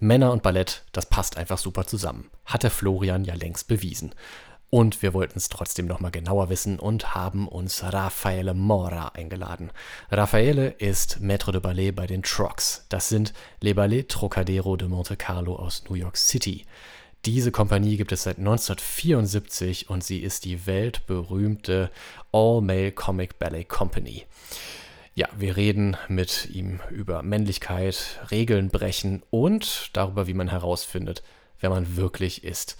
Männer und Ballett, das passt einfach super zusammen. Hat der Florian ja längst bewiesen. Und wir wollten es trotzdem nochmal genauer wissen und haben uns Raffaele Mora eingeladen. Raffaele ist Maître de Ballet bei den Trocs. Das sind Les Ballets Trocadero de Monte Carlo aus New York City. Diese Kompanie gibt es seit 1974 und sie ist die weltberühmte All-Male Comic Ballet Company. Ja, wir reden mit ihm über Männlichkeit, Regeln brechen und darüber, wie man herausfindet, wer man wirklich ist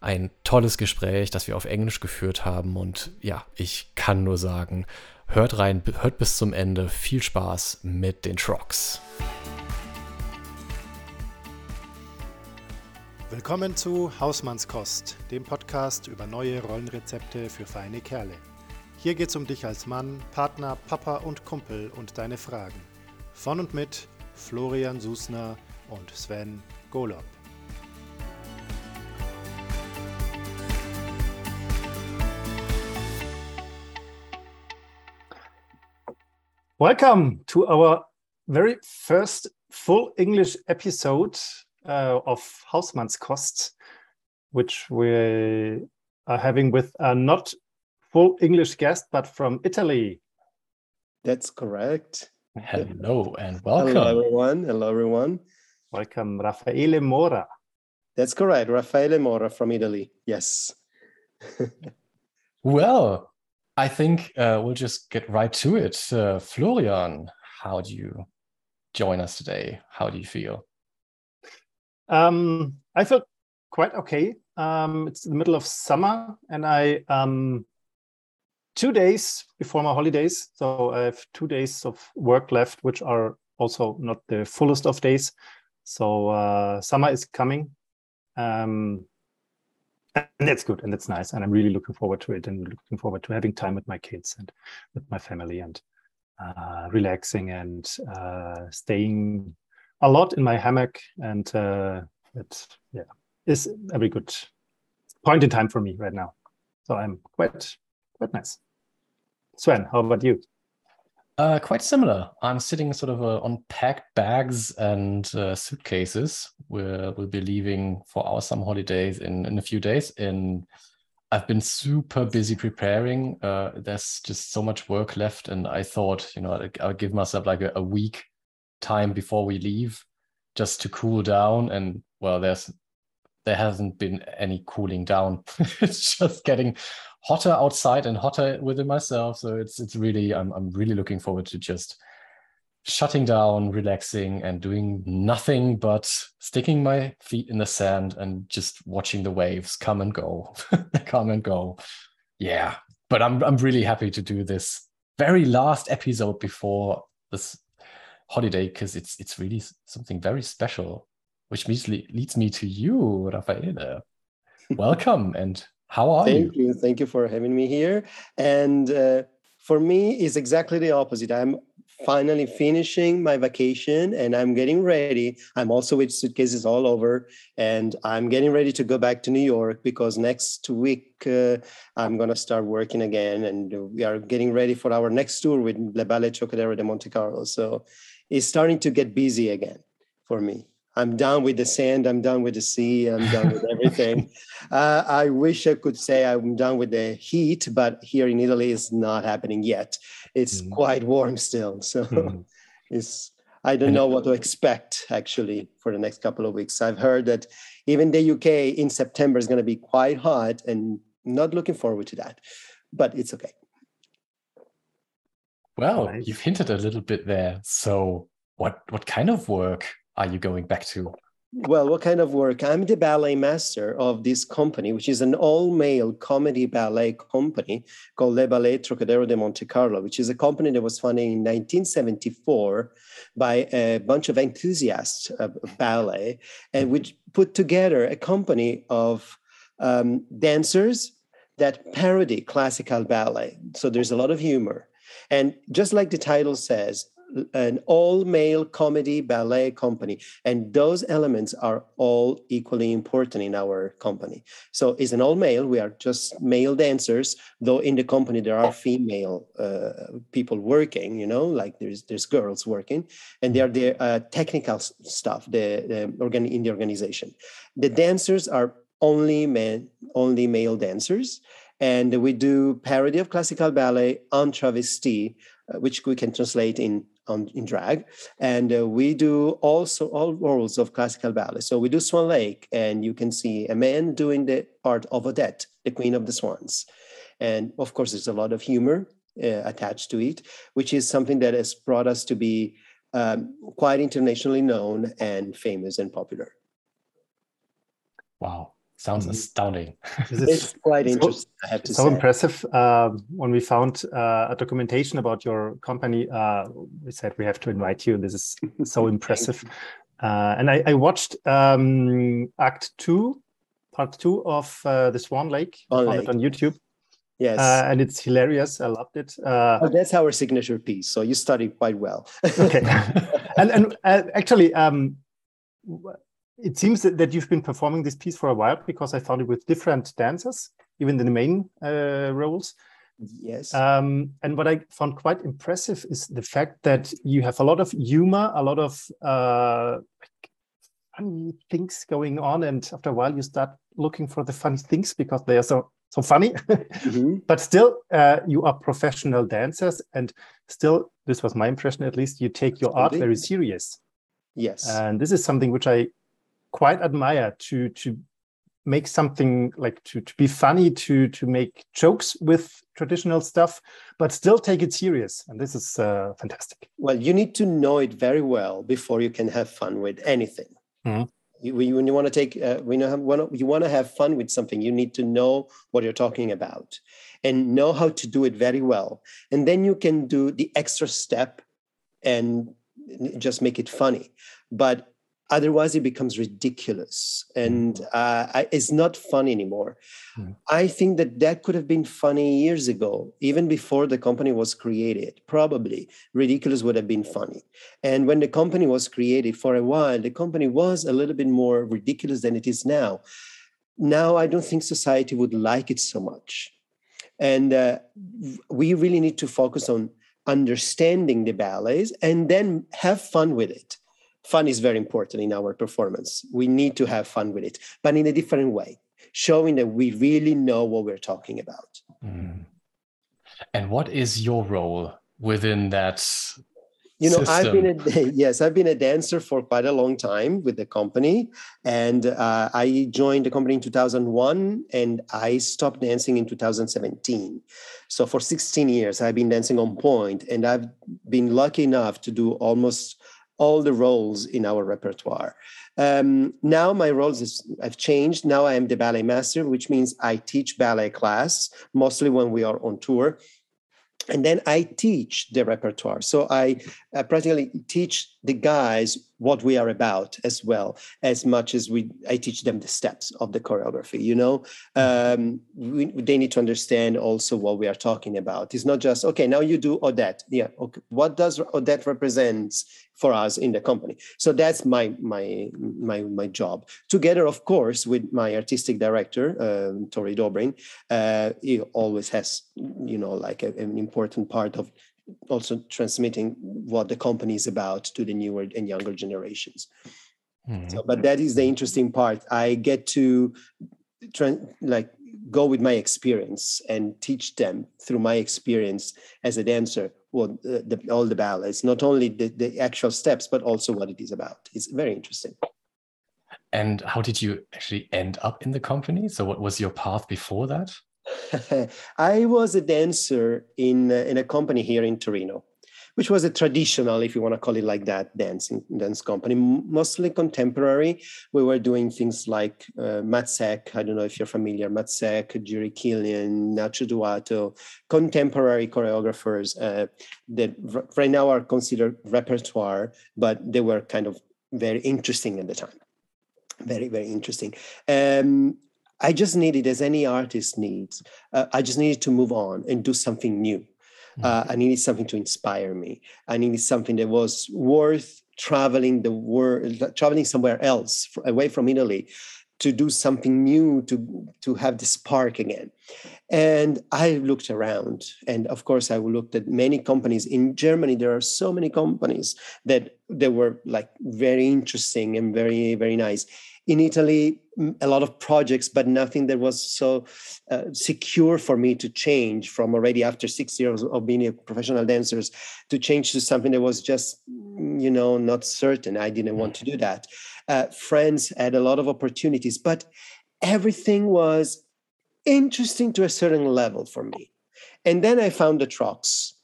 ein tolles Gespräch, das wir auf Englisch geführt haben. Und ja, ich kann nur sagen, hört rein, hört bis zum Ende. Viel Spaß mit den Trocks. Willkommen zu Hausmannskost, dem Podcast über neue Rollenrezepte für feine Kerle. Hier geht's um dich als Mann, Partner, Papa und Kumpel und deine Fragen. Von und mit Florian Susner und Sven Golob. Welcome to our very first full English episode uh, of Hausmannskost, which we are having with a not full English guest, but from Italy. That's correct. Hello and welcome. Hello, everyone. Hello, everyone. Welcome, Raffaele Morra. That's correct. Raffaele Morra from Italy. Yes. well, I think uh, we'll just get right to it. Uh, Florian, how do you join us today? How do you feel? Um, I feel quite okay. Um, it's the middle of summer, and I um, two days before my holidays, so I have two days of work left, which are also not the fullest of days. So uh, summer is coming. Um, and that's good and that's nice and i'm really looking forward to it and looking forward to having time with my kids and with my family and uh, relaxing and uh, staying a lot in my hammock and uh, it yeah is a very good point in time for me right now so i'm quite quite nice sven how about you uh, quite similar. I'm sitting sort of uh, on packed bags and uh, suitcases. We're, we'll be leaving for our summer holidays in, in a few days. And I've been super busy preparing. Uh, there's just so much work left. And I thought, you know, I'll, I'll give myself like a, a week time before we leave just to cool down. And well, there's there hasn't been any cooling down. it's just getting hotter outside and hotter within myself. So it's it's really I'm I'm really looking forward to just shutting down, relaxing, and doing nothing but sticking my feet in the sand and just watching the waves come and go, come and go. Yeah, but I'm I'm really happy to do this very last episode before this holiday because it's it's really something very special, which leads leads me to you, Raffaele. Welcome and how are Thank you? you. Thank you for having me here. And uh, for me, it's exactly the opposite. I'm finally finishing my vacation and I'm getting ready. I'm also with suitcases all over and I'm getting ready to go back to New York because next week uh, I'm going to start working again and we are getting ready for our next tour with Le Ballet Trockadero de Monte Carlo. So it's starting to get busy again for me. I'm done with the sand. I'm done with the sea. I'm done with everything. uh, I wish I could say I'm done with the heat, but here in Italy, it's not happening yet. It's mm. quite warm still. So mm. it's I don't know what to expect actually for the next couple of weeks. I've heard that even the UK in September is going to be quite hot, and not looking forward to that. But it's okay. Well, nice. you've hinted a little bit there. So, what what kind of work are you going back to? Well, what kind of work? I'm the ballet master of this company, which is an all male comedy ballet company called Le Ballet Trockadero de Monte Carlo, which is a company that was founded in 1974 by a bunch of enthusiasts of ballet, and which put together a company of um, dancers that parody classical ballet. So there's a lot of humor. And just like the title says, an all male comedy ballet company. And those elements are all equally important in our company. So it's an all male. We are just male dancers, though in the company there are female uh, people working, you know, like there's there's girls working, and they are the uh, technical stuff the, the organ in the organization. The dancers are only men, only male dancers and we do parody of classical ballet on travesti, uh, which we can translate in on, in drag, and uh, we do also all roles of classical ballet. So we do Swan Lake, and you can see a man doing the part of Odette, the Queen of the Swans, and of course there's a lot of humor uh, attached to it, which is something that has brought us to be um, quite internationally known and famous and popular. Wow. Sounds mm-hmm. astounding. it's quite interesting. I have to so say. impressive. Uh, when we found uh, a documentation about your company, uh, we said we have to invite you. This is so impressive. Uh, and I, I watched um, Act Two, Part Two of uh, the Swan Lake. Swan Lake. on YouTube. Yes, uh, and it's hilarious. I loved it. Oh, that's our signature piece. So you studied quite well. okay, and and actually. Um, it seems that, that you've been performing this piece for a while because I found it with different dancers, even in the main uh, roles. Yes. Um, and what I found quite impressive is the fact that you have a lot of humor, a lot of uh, funny things going on, and after a while you start looking for the funny things because they are so so funny. mm-hmm. But still, uh, you are professional dancers, and still, this was my impression at least. You take your art very serious. Yes. And this is something which I quite admire to to make something like to, to be funny to to make jokes with traditional stuff but still take it serious. And this is uh, fantastic. Well you need to know it very well before you can have fun with anything. Mm-hmm. you, when you want to take uh, when you, have, you want to have fun with something you need to know what you're talking about and know how to do it very well. And then you can do the extra step and just make it funny. But otherwise it becomes ridiculous. And mm. uh, it's not fun anymore. Mm. i think that that could have been funny years ago even before the company was created. Probably ridiculous would have been funny. And when the company was created for a while the company was a little bit more ridiculous than it is now. Now i don't think society would like it so much. And uh, we really need to focus on understanding the ballets and then have fun with it fun is very important in our performance. We need to have fun with it, but in a different way, showing that we really know what we're talking about. Mm. And what is your role within that? You know, system? I've been a yes, I've been a dancer for quite a long time with the company, and uh, I joined the company in 2001, and I stopped dancing in 2017. So for 16 years, I've been dancing on point, and I've been lucky enough to do almost all the roles in our repertoire. Um, now my roles is, have changed. Now I am the ballet master, which means I teach ballet class mostly when we are on tour and then I teach the repertoire. So I, I practically teach the guys what we are about as well, as much as we I teach them the steps of the choreography. You know, um, we, they need to understand also what we are talking about. It's not just okay. Now you do Odette. Yeah. Okay. What does Odette represents for us in the company? So that's my my my my job. Together, of course, with my artistic director, um, Tory Dobrin, uh, he always has you know like a, an important part of also transmitting what the company is about to the newer and younger generations. Mm-hmm. So, but that is the interesting part. I get to try, like go with my experience and teach them through my experience as a dancer well, the, the, all the ballets, not only the, the actual steps, but also what it is about. It's very interesting. And how did you actually end up in the company? So, what was your path before that? I was a dancer in in a company here in Torino, which was a traditional, if you want to call it like that, dancing dance company, mostly contemporary. We were doing things like uh. I don't know if you're familiar. Matzek, Jiří Kylián, Nacho Duato, contemporary choreographers uh, that r- right now are considered repertoire, but they were kind of very interesting at the time very very interesting um, I just needed, as any artist needs, uh, I just needed to move on and do something new. Uh, I needed something to inspire me. I needed something that was worth traveling the world, traveling somewhere else away from Italy to do something new, to, to have the spark again. And I looked around, and of course, I looked at many companies in Germany. There are so many companies that that were like very interesting and very very nice. In Italy, a lot of projects, but nothing that was so uh, secure for me to change from already after six years of being a professional dancer to change to something that was just you know not certain. I didn't want to do that. Uh, friends had a lot of opportunities, but everything was interesting to a certain level for me. And then I found the Trocks.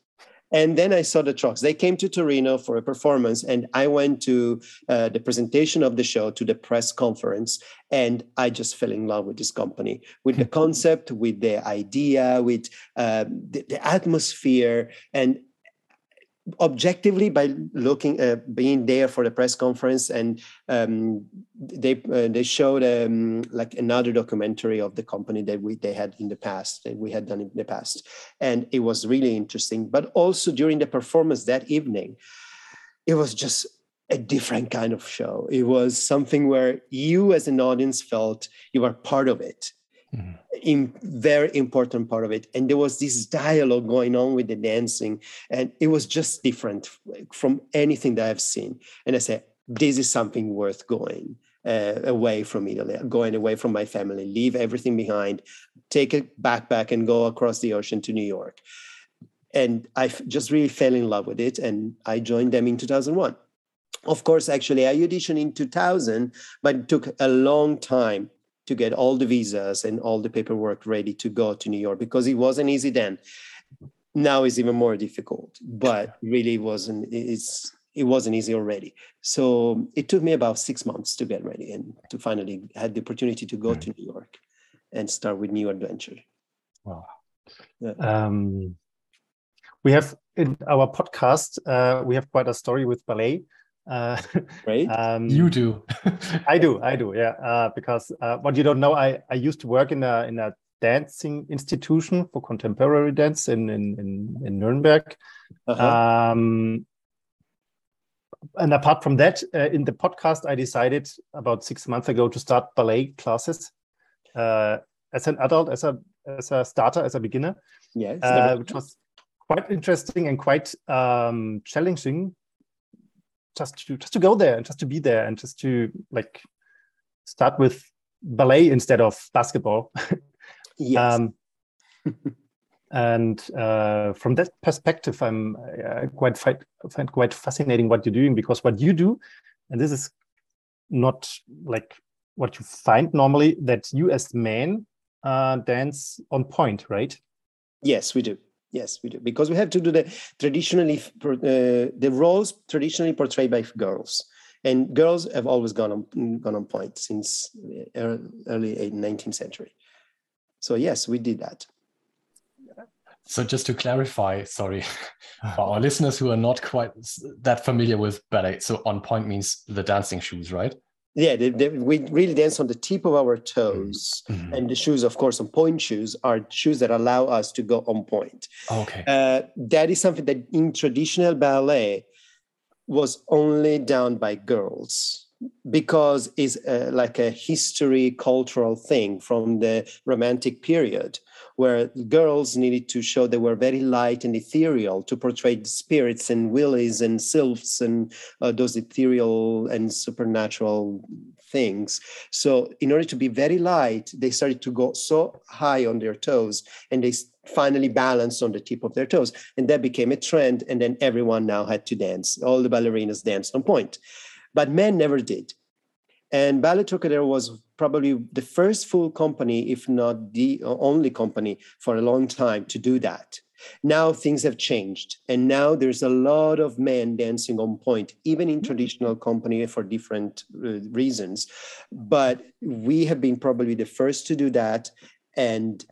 And then I saw the Trocks. They came to Torino for a performance, and I went to uh, the presentation of the show, to the press conference, and I just fell in love with this company, with the concept, with the idea, with uh, the, the atmosphere, and objectively by looking uh, being there for the press conference and um, they uh, they showed um, like another documentary of the company that we they had in the past that we had done in the past. And it was really interesting. But also during the performance that evening it was just a different kind of show. It was something where you as an audience felt you were part of it mm-hmm. in very important part of it. And there was this dialogue going on with the dancing and it was just different from anything that i've seen. And i said this is something worth going uh, away from italy going away from my family leave everything behind take a backpack and go across the ocean to new york. And i just really fell in love with it and i joined them in 2001 of course actually i auditioned in 2000 but it took a long time to get all the visas and all the paperwork ready to go to New York because it wasn't easy then. Now it's even more difficult, but really it wasn't it's it wasn't easy already. So it took me about six months to get ready and to finally had the opportunity to go to New York and start with new adventure. Wow. Yeah. Um, we have in our podcast, uh, we have quite a story with ballet. Uh, right? Um, you do. I do. I do. Yeah. Uh, because uh, what you don't know, I I used to work in a in a dancing institution for contemporary dance in in in, in Nuremberg. -huh. Um, and apart from that, uh, in the podcast, I decided about six months ago to start ballet classes uh, as an adult, as a as a starter, as a beginner. Yes, uh, which was quite interesting and quite um, challenging just to just to go there and just to be there and just to like start with ballet instead of basketball. yes. Um, and uh, from that perspective, I'm uh, quite find, find quite fascinating what you're doing because what you do, and this is not like what you find normally that you as men uh, dance on point, right? Yes, we do. Yes, we do because we have to do the traditionally uh, the roles traditionally portrayed by girls, and girls have always gone on gone on point since early 19th century. So yes, we did that. So just to clarify, sorry, for our listeners who are not quite that familiar with ballet, so on point means the dancing shoes, right? Yeah they, they, we really dance on the tip of our toes. Mm-hmm. and the shoes of course on point shoes are shoes that allow us to go on point. Okay. Uh, that is something that in traditional ballet was only done by girls because it's uh, like a history cultural thing from the romantic period where girls needed to show they were very light and ethereal to portray spirits and wilis and sylphs and uh, those ethereal and supernatural things. So, in order to be very light, they started to go so high on their toes and they finally balanced on the tip of their toes. And that became a trend. And then everyone now had to dance. All the ballerinas danced on point. But men never did. And Ballet Trockadero was probably the first full company, if not the only company for a long time to do that. Now things have changed, and now there's a lot of men dancing on point, even in traditional company for different uh, reasons. But we have been probably the first to do that, and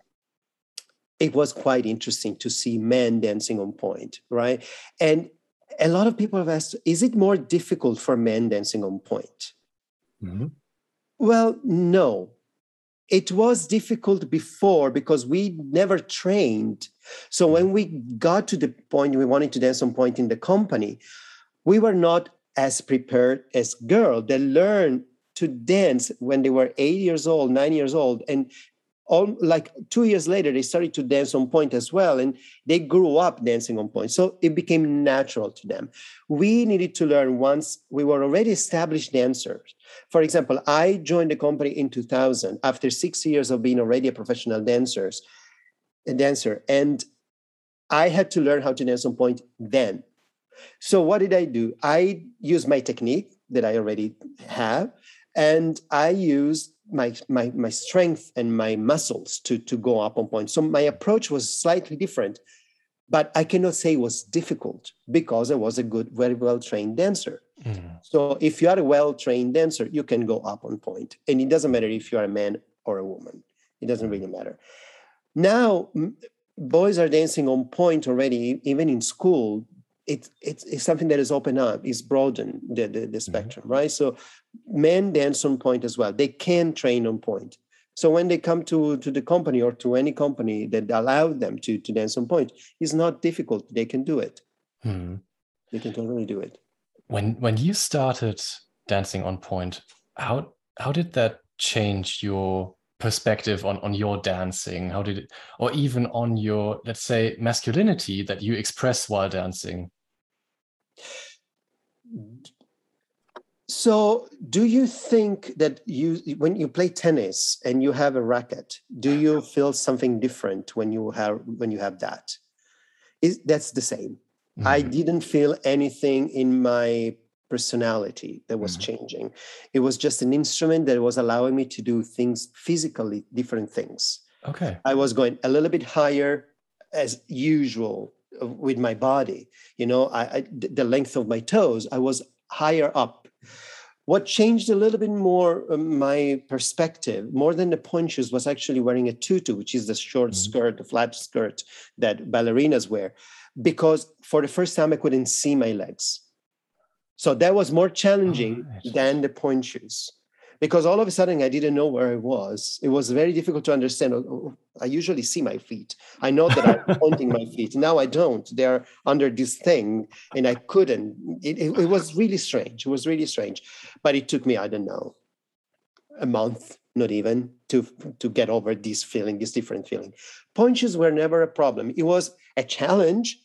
it was quite interesting to see men dancing on point, right? And a lot of people have asked, is it more difficult for men dancing on point? Mm-hmm. Well, no. It was difficult before because we never trained So when we got to the point we wanted to dance on point in the company, we were not as prepared as girls that learned to dance when they were eight years old, nine years old, and all like two years later they started to dance on point as well, and they grew up dancing on point So it became natural to them. We needed to learn once we were already established dancers. For example, I joined the company in 2000 after six years of being already a professional dancers, a dancer, and I had to learn how to dance on point then. So what did I do? I used my technique that I already have, and I used my my my strength and my muscles to to go up on point. So my approach was slightly different, but I cannot say it was difficult because I was a good, very well trained dancer. Mm. So if you are a well trained dancer, you can go up on and it doesn't matter if you are a man or a woman. It doesn't really matter. Now boys are dancing on point already, even in school it, it's, it's something that is open up, is broadened the, the, the mm-hmm. spectrum, mm-hmm. right? So men dance on point as well. They can train on point So when they come to, to the company or to any company that allow them to, to dance on point it's not difficult. They can do it. Mm-hmm. They can totally do it. When when you started dancing on point how how did that change your perspective on on your dancing how did it or even on your let's say masculinity that you express while dancing so do you think that you when you play tennis and you have a racket do you feel something different when you have when you have that is that's the same mm-hmm. i didn't feel anything in my personality that was mm-hmm. changing. It was just an instrument that was allowing me to do things physically, different things. Okay. I was going a little bit higher as usual with my body. You know, I, I the length of my toes, I was higher up. What changed a little bit more uh, my perspective, more than the ponchos, was actually wearing a tutu, which is the short mm-hmm. skirt, the flat skirt that ballerinas wear, because for the first time I couldn't see my legs so that was more challenging oh, than the pointe shoes because all of a sudden I didn't know where I was. It was very difficult to understand. Oh, oh, I usually see my feet. I know that I'm pointing my feet. Now I don't. They're under this thing, and I couldn't. It, it, it, was really strange. It was really strange. But it took me, I don't know, a month, not even, to to get over this feeling, this different feeling. Shoes were never a problem. It was a challenge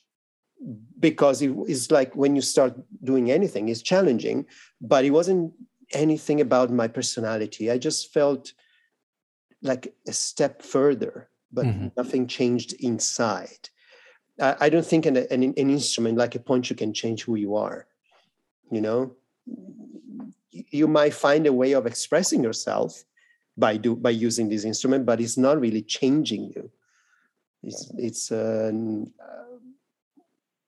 because it is like when you start doing anything it's challenging but it wasn't anything about my personality. I just felt like a step further but mm-hmm. nothing changed inside. I, I don't think an, an, an, instrument like a pointe can change who you are you know? You might find a way of expressing yourself by do by using this instrument but it's not really changing you. It's it's uh,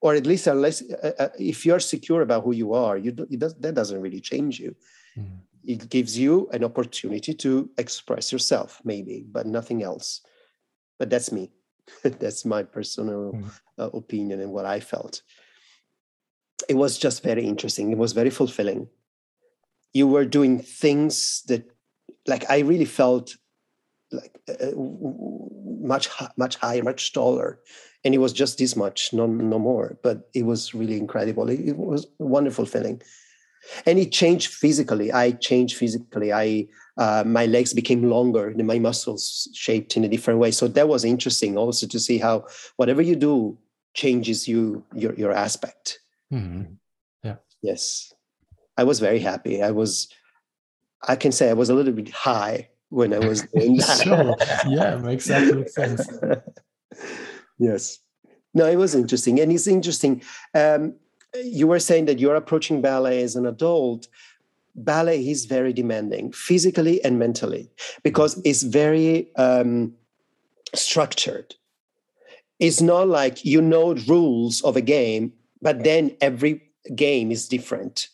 or at least unless uh, uh, if you're secure about who you are you it does, that doesn't really change you mm. it gives you an opportunity to express yourself maybe but nothing else but that's me that's my personal mm. uh, opinion and what i felt it was just very interesting it was very fulfilling you were doing things that like i really felt like uh, uh much much higher much taller and it was just this much, no, no more. But it was really incredible. It, it was a wonderful feeling, and it changed physically. I changed physically. I uh, my legs became longer, and my muscles shaped in a different way. So that was interesting, also to see how whatever you do changes you your your aspect. Mm-hmm. Yeah. Yes, I was very happy. I was. I can say I was a little bit high when I was doing that. sure. Yeah, makes absolute sense. Yes. No, it was interesting. And it's interesting. Um, you were saying that you're approaching ballet as an adult. Ballet is very demanding, physically and mentally, because it's very um, structured. It's not like you know rules of a game, but then every game is different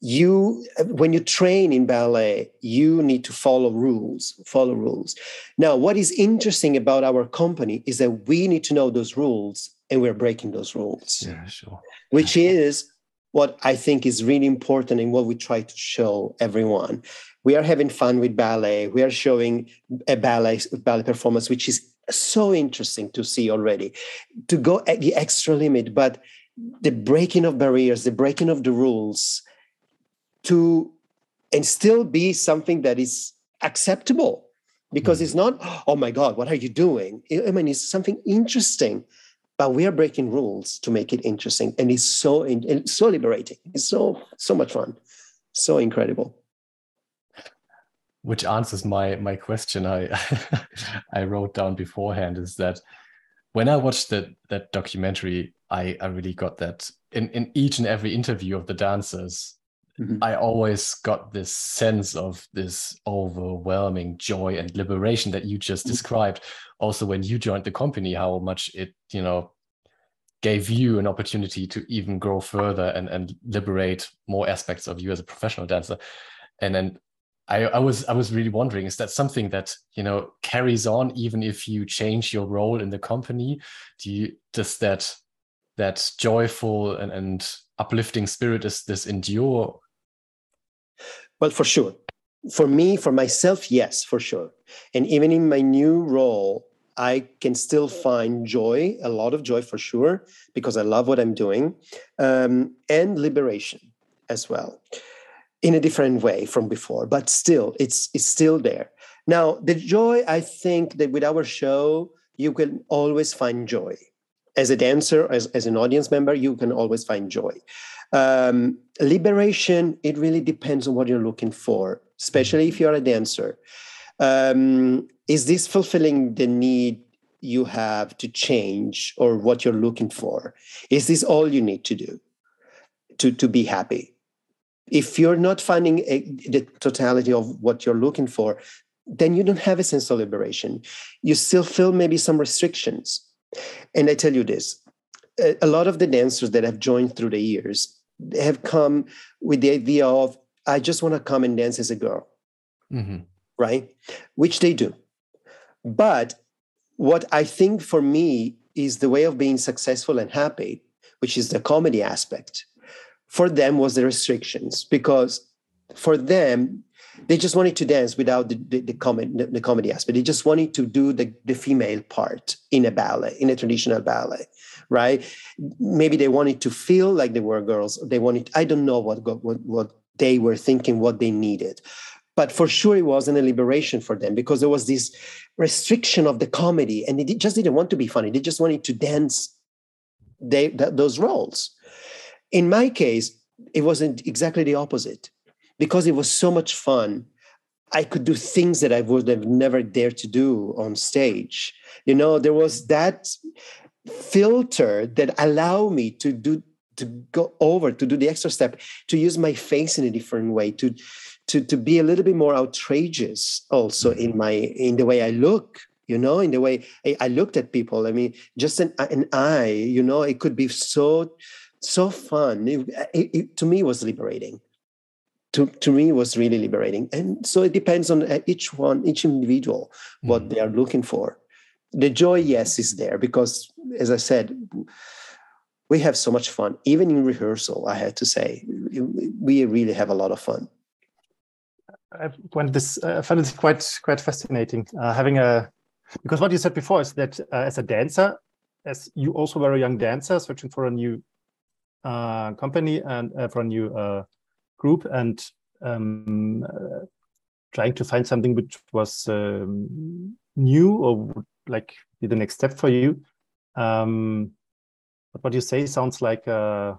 you when you train in ballet you need to follow rules follow rules now what is interesting about our company is that we need to know those rules and we're breaking those rules yeah sure which is what i think is really important and what we try to show everyone. We are having fun with ballet. We are showing a ballet ballet performance which is so interesting to see already. To go at the extra limit but the breaking of barriers the breaking of the rules to and still be something that is acceptable. Because mm. it's not oh my god what are you doing? I mean it's something interesting but we are breaking rules to make it interesting and it's so it's so liberating. It's so so much fun. So incredible. Which answers my my question i i wrote down beforehand is that when i watched that that documentary i i really got that in in each and every interview of the dancers mm-hmm. i always got this sense of this overwhelming joy and liberation that you just mm-hmm. described also when you joined the company how much it you know gave you an opportunity to even grow further and and liberate more aspects of you as a professional dancer and then I, I, was I was really wondering, is that something that you know carries on even if you change your role in the company? Do you does that that joyful and, and uplifting spirit is this endure? Well, for sure. For me, for myself, yes, for sure. And even in my new role, I can still find joy, a lot of joy for sure, because I love what I'm doing, um, and liberation as well in a different way from before, but still, it's it's still there. Now, the joy, I think that with our show, you can always find joy. As a dancer, as, as an audience member, you can always find joy. Um, liberation, it really depends on what you're looking for, especially if you're a dancer. Um, is this fulfilling the need you have to change or what you're looking for? Is this all you need to do to, to be happy? if you're not finding a, the totality of what you're looking for then you don't have a sense of liberation you still feel maybe some restrictions and i tell you this a, a lot of the dancers that have joined through the years have come with the idea of i just want to come and dance as a girl. Mm-hmm. right? Which they do. But what i think for me is the way of being successful and happy which is the comedy aspect for them was the restrictions. Because for them they just wanted to dance without the, the, the, comedy, the, the comedy aspect. They just wanted to do the, the female part in a ballet, in a traditional ballet, right? Maybe they wanted to feel like they were girls. They wanted, I don't know what, what, what they were thinking, what they needed. But for sure, it wasn't a liberation for them because there was this restriction of the comedy and they just didn't want to be funny. They just wanted to dance they, those roles in my case, it wasn't exactly the opposite. Because it was so much fun, I could do things that I would have never dared to do on stage. You know, there was that filter that allowed me to do to go over to do the extra step to use my face in a different way to to to be a little bit more outrageous also mm-hmm. in my in the way i look you know in the way i, I looked at people i mean just an, an eye you know it could be so so fun. It, it, it, to me, was liberating. To, to me, was really liberating. And so it depends on uh, each one, each individual, what mm. they are looking for. The joy, yes, is there because, as I said, we have so much fun. Even in rehearsal, I had to say, we really have a lot of fun. I find this, I this quite quite fascinating. Uh, having a because what you said before is that uh, as a dancer, as you also were a young dancer searching for a new uh, company and uh, for a new uh, group and um, uh, trying to find something which was um, new or like be the next step for you. Um, but what you say sounds like a,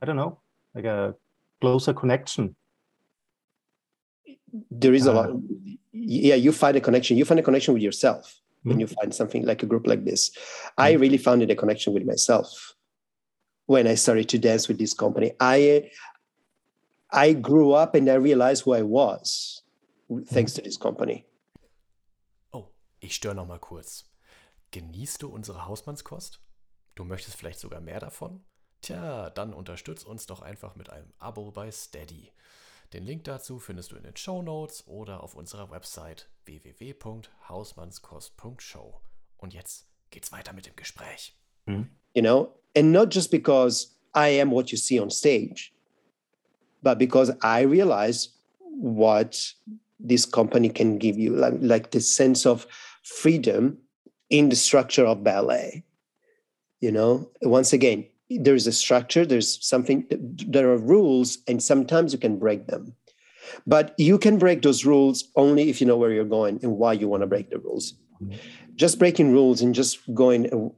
I don't know, like a closer connection. There is a lot. Uh, yeah, you find a connection. You find a connection with yourself when mm-hmm. you find something like a group like this. I mm-hmm. really found it a connection with myself when I started to dance with this company. I I grew up and I realized who I was thanks to this company. Oh, ich störe noch mal kurz. Genießt du unsere Hausmannskost? Du möchtest vielleicht sogar mehr davon? Tja, dann unterstütz uns doch einfach mit einem Abo bei Steady. Den Link dazu findest du in den Show Notes oder auf unserer Website www.hausmannskost.show. Und jetzt geht's weiter mit dem Gespräch. You know, and not just because I am what you see on stage, but because I realize what this company can give you like, like the sense of freedom in the structure of ballet you know? Once again there's a structure there's something there are rules and sometimes you can break them. But you can break those rules only if you know where you're going and why you want to break the rules mm-hmm. Just breaking rules and just going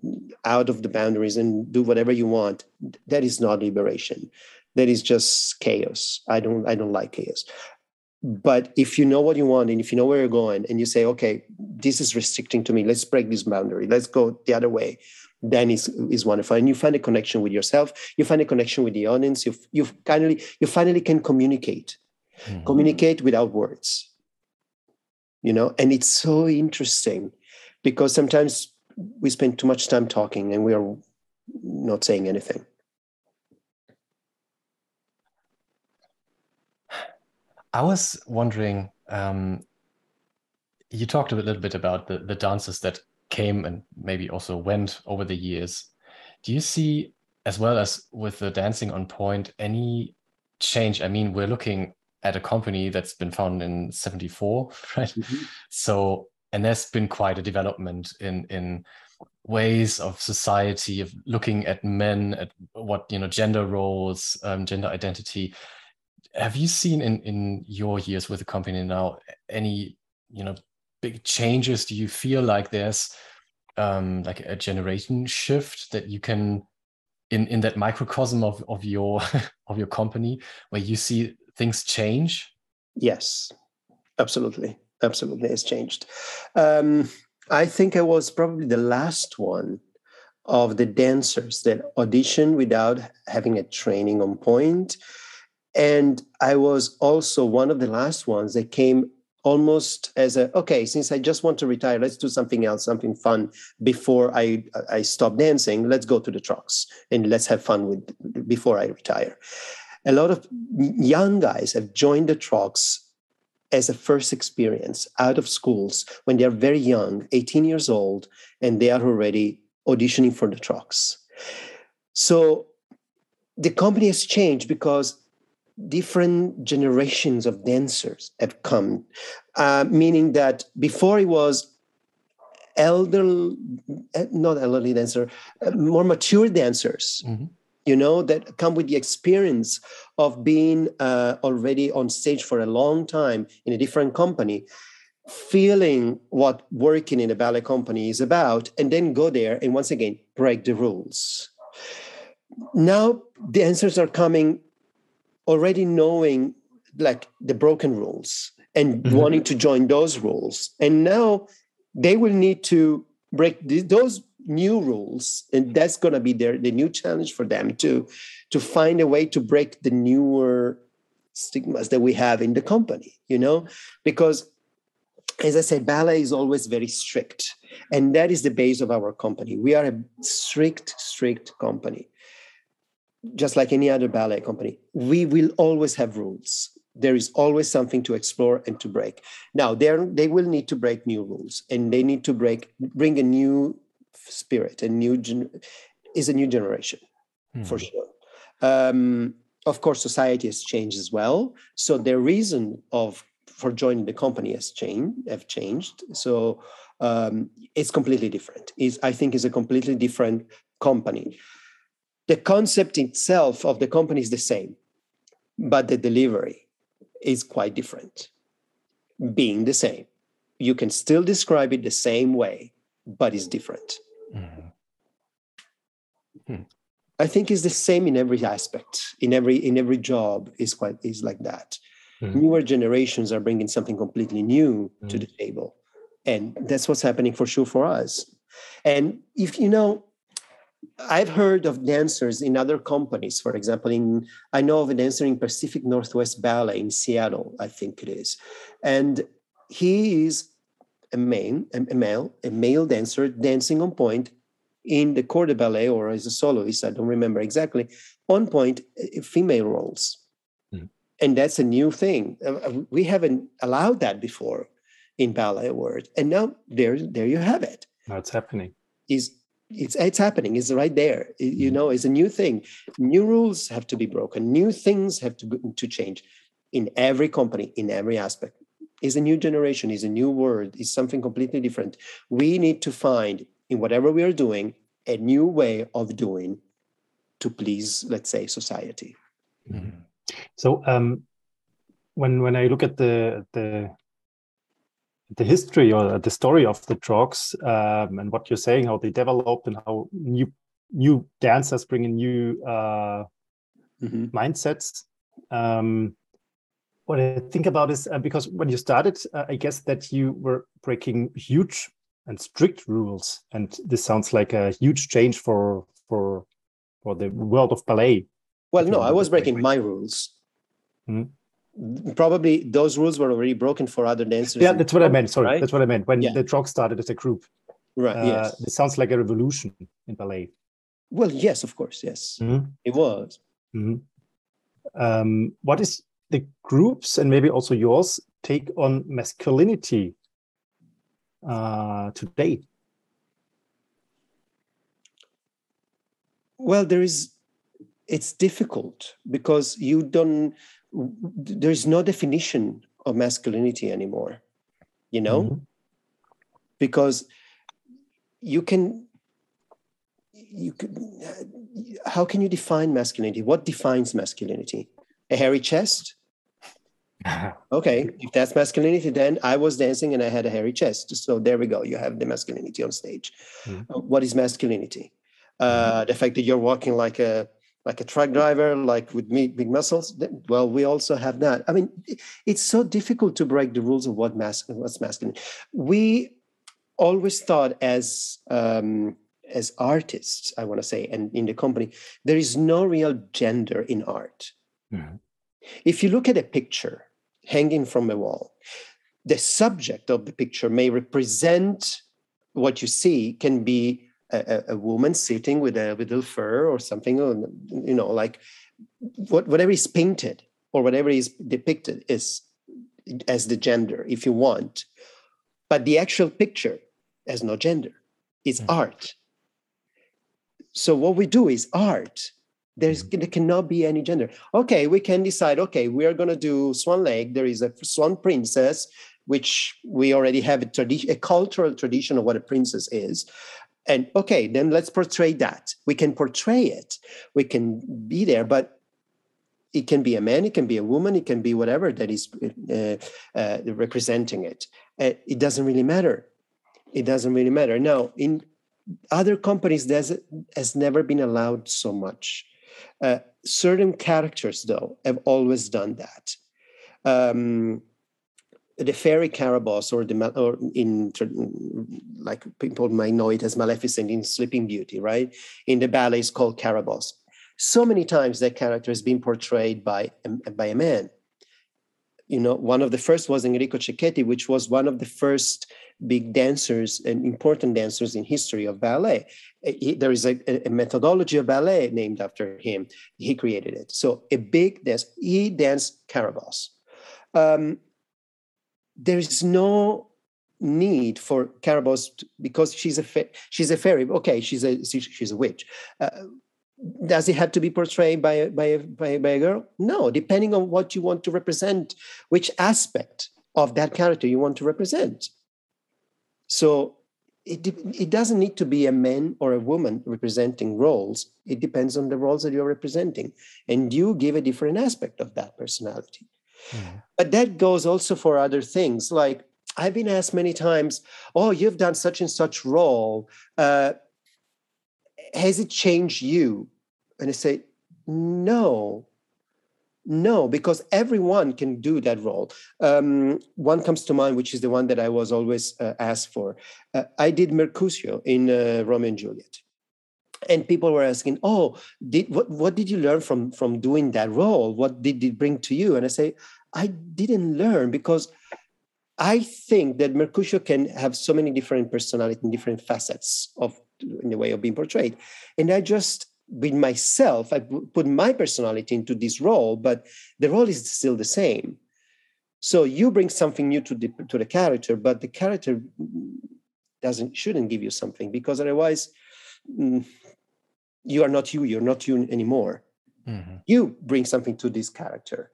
out of the boundaries and do whatever you want that is not liberation. That is just chaos. I don't i don't like chaos. But if you know what you want and if you know where you're going and you say okay this is restricting to me. Let's break this boundary. Let's go the other way. Then is is wonderful. And you find a connection with yourself. You find a connection with the audience. You you finally you finally can communicate. Mm-hmm. communicate without words. You know? And it's so interesting because sometimes we spend too much time talking and we are not saying anything. I was wondering um, you talked a little bit about the, the dancers that came and maybe also went over the years. Do you see as well as with the dancing on point any change? I mean we're looking at a company that's been founded in 74 right? Mm-hmm. so and there's been quite a development in in ways of society of looking at men at what you know gender roles um, gender identity have you seen in in your years with the company now any you know big changes do you feel like there's um like a generation shift that you can in in that microcosm of of your of your company where you see things change? Yes, absolutely. Absolutely, it's changed. Um, I think I was probably the last one of the dancers that auditioned without having a training on point. And I was also one of the last ones that came almost as a okay since i just want to retire let's do something else something fun before i i stop dancing let's go to the Trocks and let's have fun with before i retire a lot of young guys have joined the Trocks as a first experience out of schools when they're very young, 18 years old, and they are already auditioning for the Trocks. So the company has changed because different generations of dancers have come, uh, meaning that before it was elder, eh, not elderly dancer, uh, more mature dancers. Mm-hmm you know, that come with the experience of being uh, already on stage for a long time in a different company, feeling what working in a ballet company is about, and then go there and once again break the rules. Now the answers are coming already knowing like the broken rules and mm-hmm. wanting to join those rules. And now they will need to break those new rules and mm. that's going to be their the new challenge for them to to find a way to break the newer stigmas that we have in the company you know? Because as i said ballet is always very strict and that is the base of our company. We are a strict strict company. Just like any other ballet company we will always have rules. There is always something to explore and to break. Now they they will need to break new rules and they need to break bring a new spirit a new gen- is a new generation mm. for sure. Um, of course society has changed as well. So the reason of for joining the company has changed have changed. So um, it's completely different. Is i think is a completely different company. The concept itself of the company is the same but the delivery is quite different. Being the same. You can still describe it the same way but it's different Mm-hmm. Hmm. I think it's the same in every aspect, in every in every job is quite is like that. Mm-hmm. Newer generations are bringing something completely new mm-hmm. to the table, and that's what's happening for sure for us. And if you know, I've heard of dancers in other companies. For example, in I know of a dancer in Pacific Northwest Ballet in Seattle, I think it is, and he is a male, a male, a male dancer dancing on point in the corps de ballet or as a soloist, I don't remember exactly, on point uh, female roles. Mm. And that's a new thing. Uh, uh, we haven't allowed that before in ballet world. And now there, there you have it. Now it's happening. Is it's it's happening. It's right there. It, you hmm. know, it's a new thing. New rules have to be broken. New things have to to change in every company, in every aspect is a new generation, is a new world, is something completely different. We need to find in whatever we are doing a new way of doing to please, let's say, society. Mm-hmm. So um, when when I look at the the the history or the story of the Trocks um, and what you're saying, how they developed and how new new dancers bring in new uh, mm-hmm. mindsets. Um, what I think about is uh, because when you started, uh, I guess that you were breaking huge and strict rules, and this sounds like a huge change for for for the world of ballet. Well, no, I was breaking my rules. Mm-hmm. Probably those rules were already broken for other dancers. Yeah, that's what I meant. Sorry, right? that's what I meant. When yeah. the Trocks started as a group, right? Uh, yes, this sounds like a revolution in ballet. Well, yes, of course, yes, mm-hmm. it was. Mm-hmm. Um, what is the groups and maybe also yours take on masculinity uh, today? Well, there is. It's difficult because you don't. There is no definition of masculinity anymore. You know, mm-hmm. because you can you can, how can you define masculinity? What defines masculinity? A hairy chest? okay, if that's masculinity, then I was dancing and I had a hairy chest. So there we go. You have the masculinity on stage. Mm-hmm. Uh, what is masculinity? Uh, the fact that you're walking like a like a truck driver, like with me, big muscles. Well, we also have that. I mean, it's so difficult to break the rules of what mas- what's masculine. We always thought as um, as artists, I want to say, and in the company, there is no real gender in art. Mm-hmm. If you look at a picture hanging from a wall, the subject of the picture may represent what you see can be a, a woman sitting with a with a fur or something, you know, like what, whatever is painted or whatever is depicted is as the gender, if you want. But the actual picture has no gender. It's mm-hmm. art. So what we do is art. There's mm-hmm. there cannot be any gender. Okay, we can decide. Okay, we are going to do Swan Lake. There is a Swan Princess, which we already have a tradition, a cultural tradition of what a princess is. And okay, then let's portray that. We can portray it. We can be there, but it can be a man, it can be a woman, it can be whatever that is uh, uh, representing it. Uh, it doesn't really matter. It doesn't really matter. Now, in other companies there's has never been allowed so much uh, certain characters though have always done that. Um, the fairy Carabosse or the or in like people might know it as maleficent in sleeping beauty right? In the ballet is called Carabosse so many times that character has been portrayed by by a man. You know one of the first was enrico cecchetti which was one of the first big dancers and important dancers in history of ballet. He, there is a, a, methodology of ballet named after him. He created it. So a big dance. He danced Carabosse. Um, there is no need for Carabosse to, because she's a fa- she's a fairy. Okay, she's a she's a witch. Uh, does it have to be portrayed by by, by, by a girl? No, depending on what you want to represent, which aspect of that character you want to represent. So it, it doesn't need to be a man or a woman representing roles. It depends on the roles that you're representing. And you give a different aspect of that personality. Mm. But that goes also for other things. Like I've been asked many times, oh, you've done such and such role. Uh, has it changed you? And I say, no, no, because everyone can do that role. Um, one comes to mind, which is the one that I was always uh, asked for. Uh, I did Mercutio in uh, Romeo and Juliet, and people were asking, "Oh, did what? What did you learn from from doing that role? What did it bring to you?" And I say, "I didn't learn because." I think that Mercutio can have so many different personalities and different facets of in the way of being portrayed. And I just with myself i put my personality into this role but the role is still the same so you bring something new to the to the character but the character doesn't shouldn't give you something because otherwise mm, you are not you you're not you anymore mm-hmm. you bring something to this character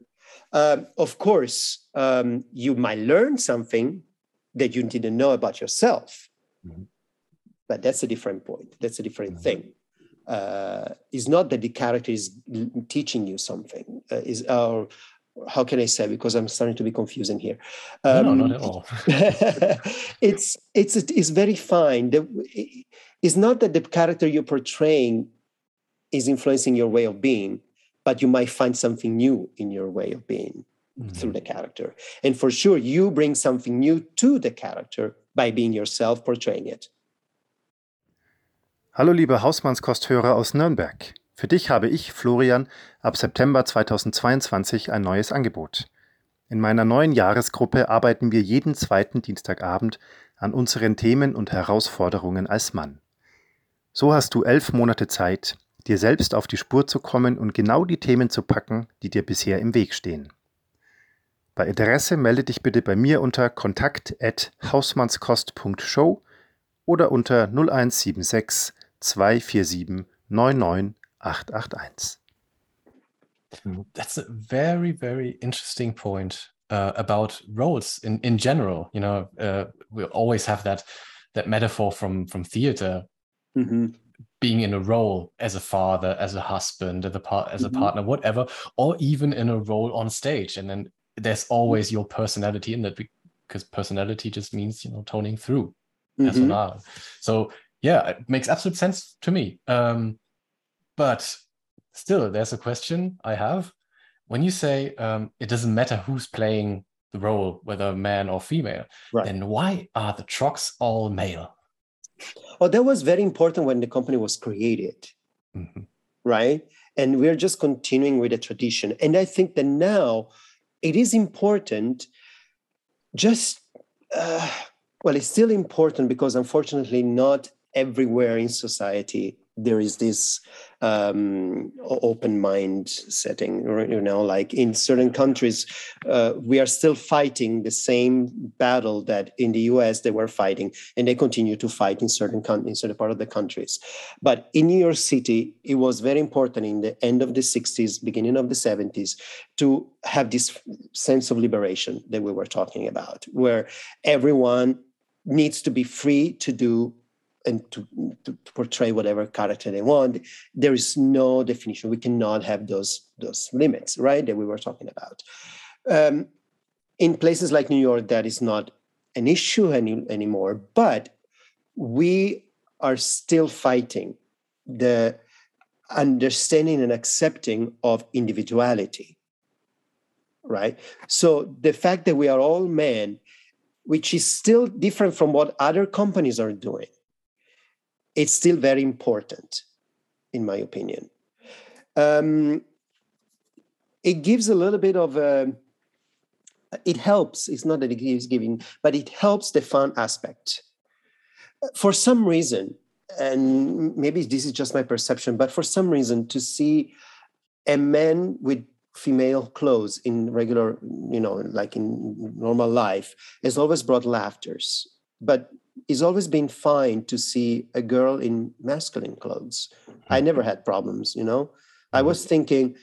Um, of course, um, you might learn something that you didn't know about yourself, mm-hmm. but that's a different point. That's a different mm-hmm. thing. Uh, it's not that the character is teaching you something. Uh, is or how can I say? Because I'm starting to be confusing here. Um, no, no, not at all. it's it's it's very fine. It's not that the character you're portraying is influencing your way of being, but you might find something new in your way of being mm-hmm. through the character. And for sure, you bring something new to the character by being yourself portraying it. Hallo liebe Hausmannskosthörer aus Nürnberg. Für dich habe ich, Florian, ab September 2022 ein neues Angebot. In meiner neuen Jahresgruppe arbeiten wir jeden zweiten Dienstagabend an unseren Themen und Herausforderungen als Mann. So hast du elf Monate Zeit, dir selbst auf die Spur zu kommen und genau die Themen zu packen, die dir bisher im Weg stehen. Bei Interesse melde dich bitte bei mir unter kontakt@hausmannskost.show oder unter 0176 247 99 881. That's a very, very interesting point uh, about roles in, in general. You know, uh, we always have that that metaphor from from theater, mm-hmm. being in a role as a father, as a husband, as a part, as mm-hmm. a partner, whatever, or even in a role on stage. And then there's always your personality in that because personality just means you know toning through. Mm-hmm. So yeah, it makes absolute sense to me. Um, but still, there's a question I have. When you say um, it doesn't matter who's playing the role, whether man or female, right. then why are the Trocks all male? Oh, that was very important when the company was created, mm-hmm. right? And we're just continuing with the tradition. And I think that now it is important just, uh, well, it's still important because unfortunately, not everywhere in society there is this um, open mind setting you know like in certain countries uh, we are still fighting the same battle that in the us they were fighting and they continue to fight in certain con- in certain part of the countries. But in new york city it was very important in the end of the 60s beginning of the 70s to have this sense of liberation that we were talking about where everyone needs to be free to do and to, to, to, portray whatever character they want there is no definition. We cannot have those those limits right that we were talking about. Um, in places like new york that is not an issue any, anymore but we are still fighting the understanding and accepting of individuality right? So the fact that we are all men which is still different from what other companies are doing it's still very important, in my opinion. Um, it gives a little bit of a, it helps. It's not that it gives giving, but it helps the fun aspect. For some reason, and maybe this is just my perception, but for some reason, to see a man with female clothes in regular, you know, like in normal life, has always brought laughters. But it's always been fine to see a girl in masculine clothes. I never had problems, you know. I was mm-hmm. thinking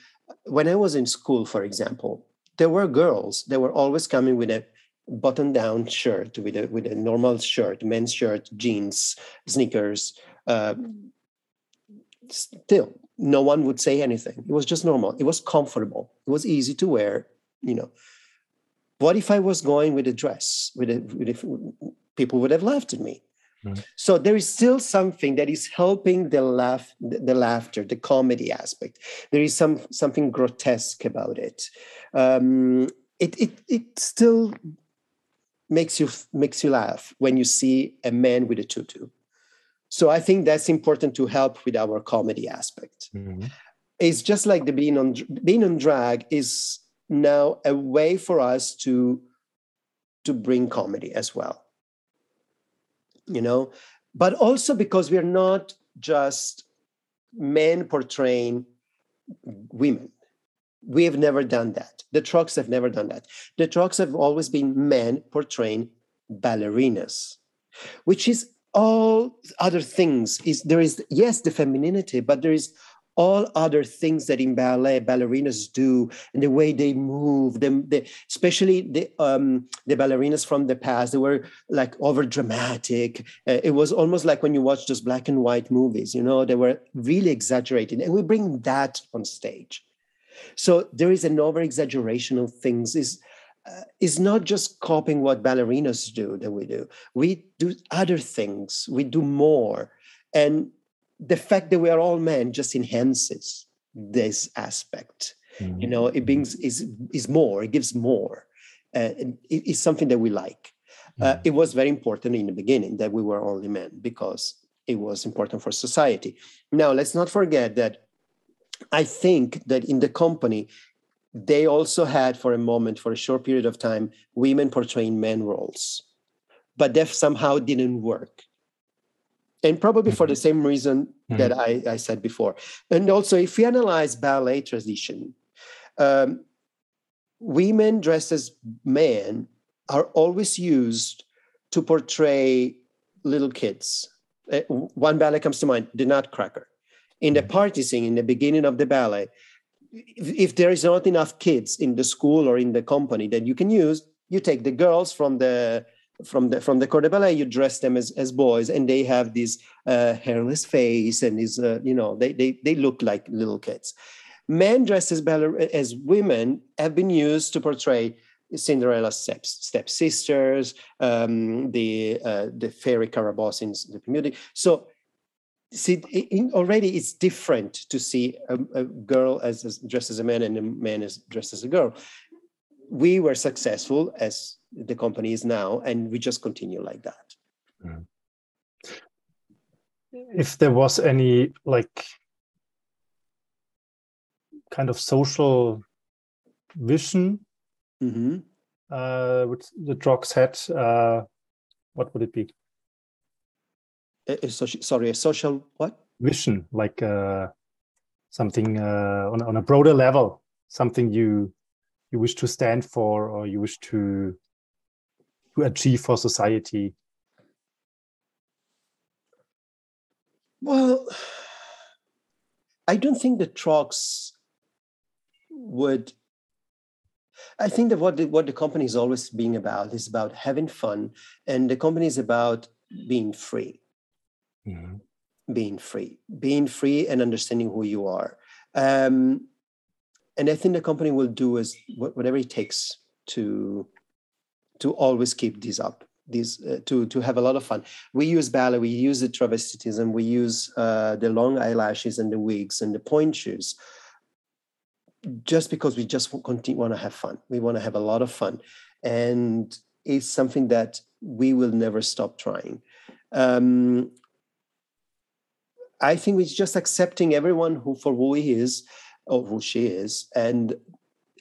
when I was in school, for example, there were girls that were always coming with a button down shirt with a with a normal shirt, men's shirt, jeans, sneakers. Uh, still, no one would say anything. It was just normal. It was comfortable. It was easy to wear. You know, what if I was going with a dress with a, with a people would have laughed at me. Mm. So there is still something that is helping the laugh, the laughter, the comedy aspect. There is some something grotesque about it. Um, it it it still makes you makes you laugh when you see a man with a tutu. So I think that's important to help with our comedy aspect. Mm-hmm. It's just like the being on being on drag is now a way for us to to bring comedy as well you know, but also because we're not just men portraying women. We have never done that. The Trocks have never done that. The Trocks have always been men portraying ballerinas, which is all other things. Is there is yes the femininity, but there is all other things that in ballet ballerinas do and the way they move them the, especially the um, the ballerinas from the past they were like over dramatic uh, it was almost like when you watch those black and white movies you know they were really exaggerated and we bring that on stage. So there is an over exaggeration of things is uh, is not just copying what ballerinas do that we do. We do other things. We do more. And the fact that we are all men just enhances this aspect mm-hmm. you know it brings is is more it gives more uh, it is something that we like uh, mm-hmm. uh, it was very important in the beginning that we were only men because it was important for society now let's not forget that i think that in the company they also had for a moment for a short period of time women portraying men roles but that somehow didn't work and probably for the mm-hmm. same reason mm-hmm. that I, I, said before. And also, if we analyze ballet tradition, um, women dressed as men are always used to portray little kids. Uh, one ballet comes to mind, the Nutcracker. In the mm-hmm. party scene, in the beginning of the ballet, if, if there is not enough kids in the school or in the company that you can use, you take the girls from the from the from the ballet you dress them as, as boys and they have this uh, hairless face and is uh, you know they, they they look like little kids men dressed as baller- as women have been used to portray Cinderella's step stepsisters, um, the uh, the fairy Carabosse in the Beauty. So, see, in, already it's different to see a, a girl as, as, dressed as a man and a man as dressed as a girl. We were successful as the company is now, and we just continue like that. Mm. If there was any like kind of social vision mm-hmm. uh, which the Trocks had, uh, what would it be? A, a social, sorry, a social what? Vision, like uh, something uh, on, on a broader level, something you you wish to stand for or you wish to to achieve for society? Well, I don't think the Trocks would. I think that what the, what the company is always being about is about having fun, and the company is about being free. Mm-hmm. Being free, being free, and understanding who you are. Um, and I think the company will do is whatever it takes to to always keep these up these uh, to to have a lot of fun. We use ballet we use the travestitism we use uh, the long eyelashes and the wigs and the pointe shoes just because we just want to have fun. We want to have a lot of fun. And it's something that we will never stop trying. Um, i think it's just accepting everyone who for who he is or who she is and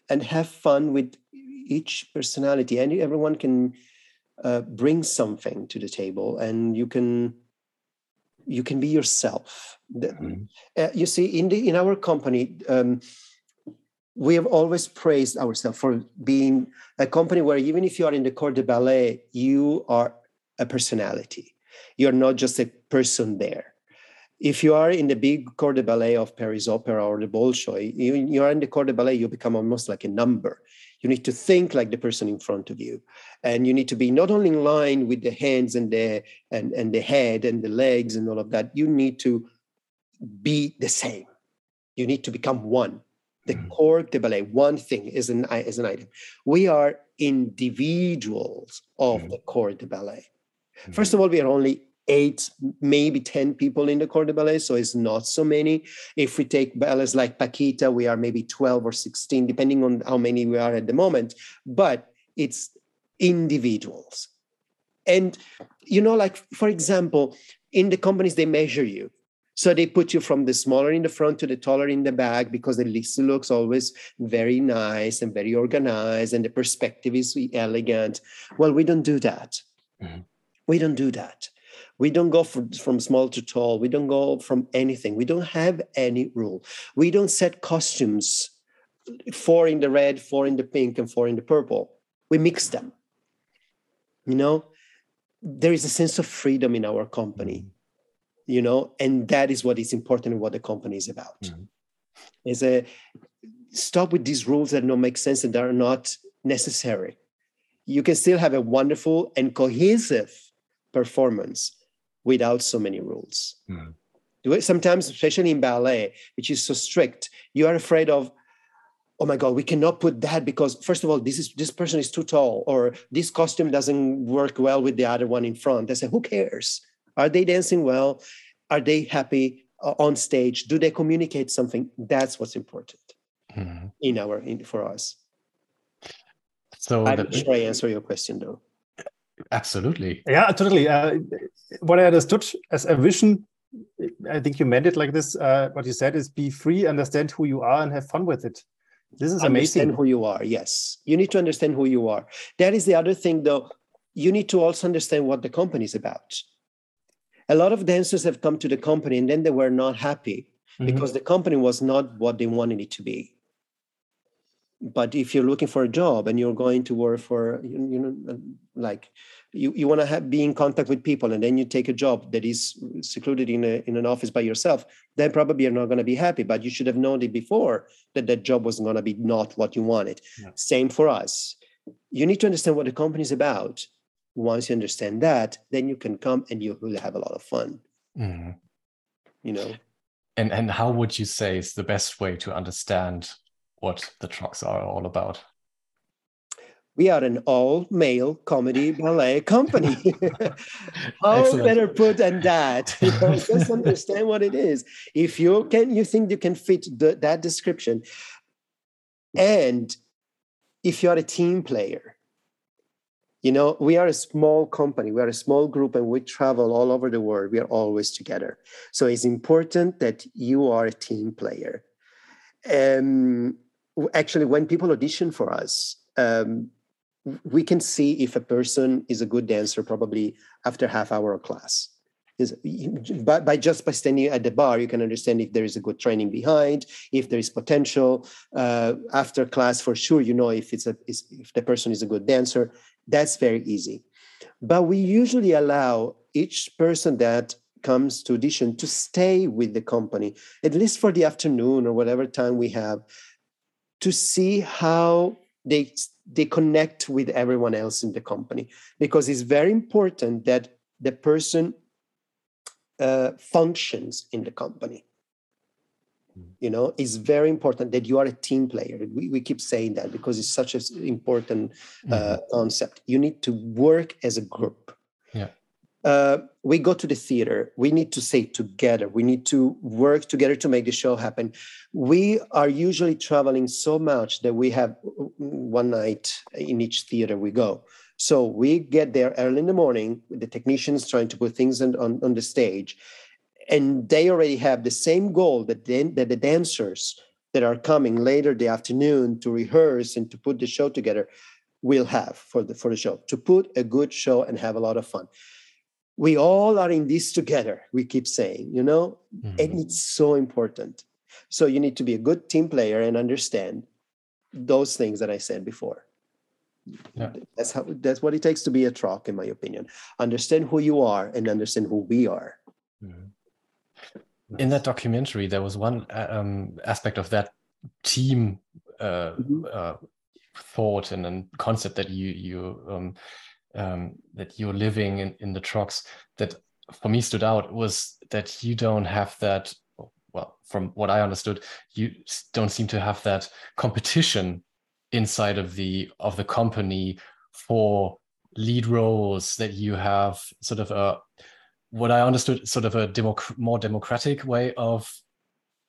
and have fun with each personality. And everyone can uh, bring something to the table and you can you can be yourself. Mm-hmm. uh, you see in the in our company um, we have always praised ourselves for being a company where even if you are in the corps de ballet you are a personality. You're not just a person there if you are in the big corps de ballet of paris opera or the bolshoi you, you are in the corps de ballet you become almost like a number you need to think like the person in front of you and you need to be not only in line with the hands and the and, and the head and the legs and all of that you need to be the same you need to become one the mm. corps de ballet one thing is an is an item we are individuals of mm. the corps de ballet mm. first of all we are only eight, maybe 10 people in the corps de ballet, so it's not so many. If we take ballets like Paquita, we are maybe 12 or 16, depending on how many we are at the moment, but it's individuals. And, you know, like, for example, in the companies, they measure you. So they put you from the smaller in the front to the taller in the back because the list looks always very nice and very organized and the perspective is elegant. Well, we don't do that. Mm-hmm. We don't do that. We don't go from, from small to tall. We don't go from anything. We don't have any rule. We don't set costumes four in the red, four in the pink, and four in the purple. We mix them. You know, there is a sense of freedom in our company. you know and that is what is important and what the company is about mm-hmm. is a stop with these rules that don't make sense and that are not necessary you can still have a wonderful and cohesive performance without so many rules. Mm-hmm sometimes especially in ballet which is so strict you are afraid of oh my god we cannot put that because first of all this is this person is too tall or this costume doesn't work well with the other one in front. I say who cares? Are they dancing well? Are they happy uh, on stage? Do they communicate something? That's what's important mm-hmm. in our in, for us. So i'm the, sure i answer your question though absolutely yeah totally uh, what i understood as a vision I think you meant it like this. Uh, what you said is be free, understand who you are, and have fun with it. This is amazing. Understand who you are. Yes, you need to understand who you are. That is the other thing, though. You need to also understand what the company is about. A lot of dancers have come to the company and then they were not happy mm-hmm. because the company was not what they wanted it to be. But if you're looking for a job and you're going to work for, you know, like you, you want to be in contact with people and then you take a job that is secluded in, a, in an office by yourself then probably you're not going to be happy but you should have known it before that that job was going to be not what you wanted. Yeah. same for us. You need to understand what the company is about. Once you understand that then you can come and you will have a lot of fun. Mm-hmm. you know? And and how would you say is the best way to understand what the Trocks are all about we are an all male comedy ballet company. How Excellent. better put than that? You know, just understand what it is. If you can, you think you can fit the, that description, and if you are a team player, you know, we are a small company, we are a small group, and we travel all over the world. We are always together. So it's important that you are a team player. Um, actually, when people audition for us, um, we can see if a person is a good dancer probably after half hour of class. Is by, by just by standing at the bar you can understand if there is a good training behind if there is potential uh, after class for sure you know if it's a if the person is a good dancer that's very easy. But we usually allow each person that comes to audition to stay with the company at least for the afternoon or whatever time we have to see how they they connect with everyone else in the company. Because it's very important that the person uh, functions in the company. Hmm. you know it's very important that you are a team player. We, we keep saying that because it's such an important uh, mm-hmm. concept. You need to work as a group. Yeah uh, we go to the theater. We need to stay together. We need to work together to make the show happen. We are usually traveling so much that we have one night in each theater we go. So we get there early in the morning. With the technicians trying to put things on, on, on the stage. And they already have the same goal that, then, that the dancers that are coming later the afternoon to rehearse and to put the show together will have for the for the show to put a good show and have a lot of fun we all are in this together we keep saying you know mm-hmm. and it's so important so you need to be a good team player and understand those things that i said before yeah. that's how that's what it takes to be a Troc in my opinion understand who you are and understand who we are mm-hmm. in that documentary there was one uh, um, aspect of that team uh, mm-hmm. uh, thought and, and concept that you you um, um, that you're living in, in the Trocks that for me stood out was that you don't have that well from what i understood you don't seem to have that competition inside of the of the company for lead roles that you have sort of a what i understood sort of a democ- more democratic way of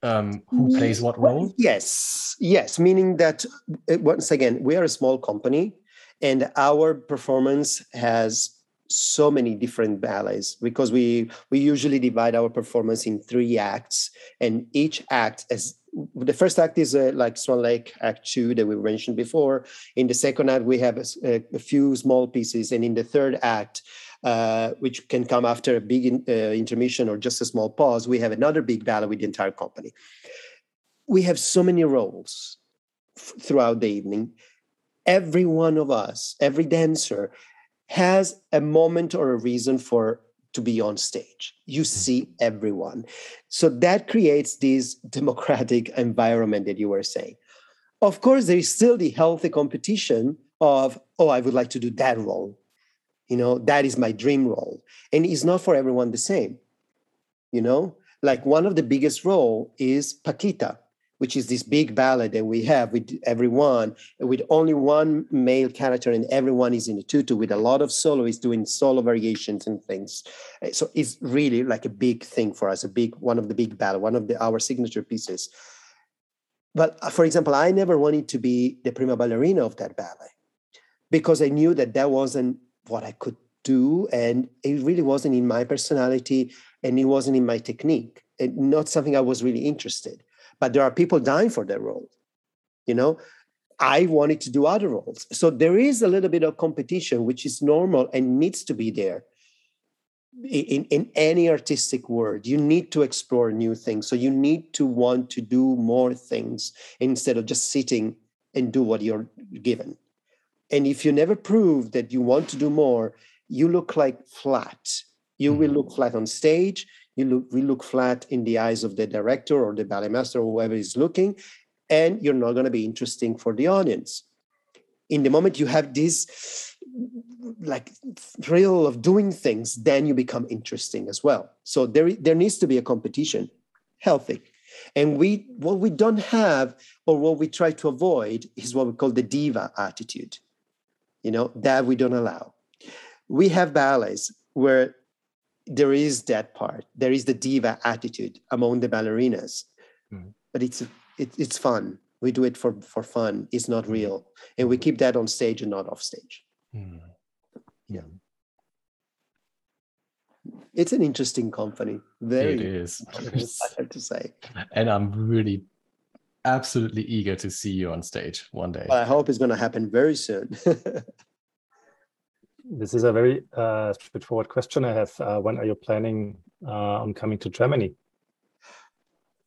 um, who plays what role? yes yes meaning that uh, once again we are a small company and our performance has so many different ballets because we we usually divide our performance in three acts and each act as the first act is uh, like swan lake act two that we mentioned before. In the second act we have a, a few small pieces and in the third act uh, which can come after a big in, uh, intermission or just a small pause we have another big ballet with the entire company. We have so many roles f- throughout the evening every one of us, every dancer, has a moment or a reason for to be on stage. You mm-hmm. see everyone. So that creates this democratic environment that you were saying. Of course, there is still the healthy competition of, oh, I would like to do that role. You know, that is my dream role. And it's not for everyone the same. You know, like one of the biggest role is Paquita which is this big ballet that we have with everyone, with only one male character, and everyone is in a tutu with a lot of soloists doing solo variations and things. Uh, so it's really like a big thing for us, a big one of the big ballet, one of the our signature pieces. But uh, for example, I never wanted to be the prima ballerina of that ballet because I knew that that wasn't what I could do, and it really wasn't in my personality, and it wasn't in my technique, and not something I was really interested but there are people dying for that role you know? I wanted to do other roles. So there is a little bit of competition which is normal and needs to be there. In, in any artistic world you need to explore new things. So you need to want to do more things instead of just sitting and do what you're given. And if you never prove that you want to do more you look like flat. You will mm-hmm. look flat on stage you look we look flat in the eyes of the director or the ballet master or whoever is looking and you're not going to be interesting for the audience. In the moment you have this like thrill of doing things then you become interesting as well. So there there needs to be a competition healthy. And we what we don't have or what we try to avoid is what we call the diva attitude you know that we don't allow. We have ballets where there is that part. There is the diva attitude among the ballerinas, mm. but it's it, it's fun. We do it for for fun. It's not mm. real, and we keep that on stage and not off stage. Mm. Yeah, it's an interesting company. Very. It is. I have to say. And I'm really absolutely eager to see you on stage one day. Well, I hope it's going to happen very soon. This is a very uh, straightforward question I have. Uh, when are you planning uh, on coming to Germany?